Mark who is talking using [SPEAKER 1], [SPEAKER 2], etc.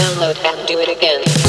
[SPEAKER 1] Download and do it again.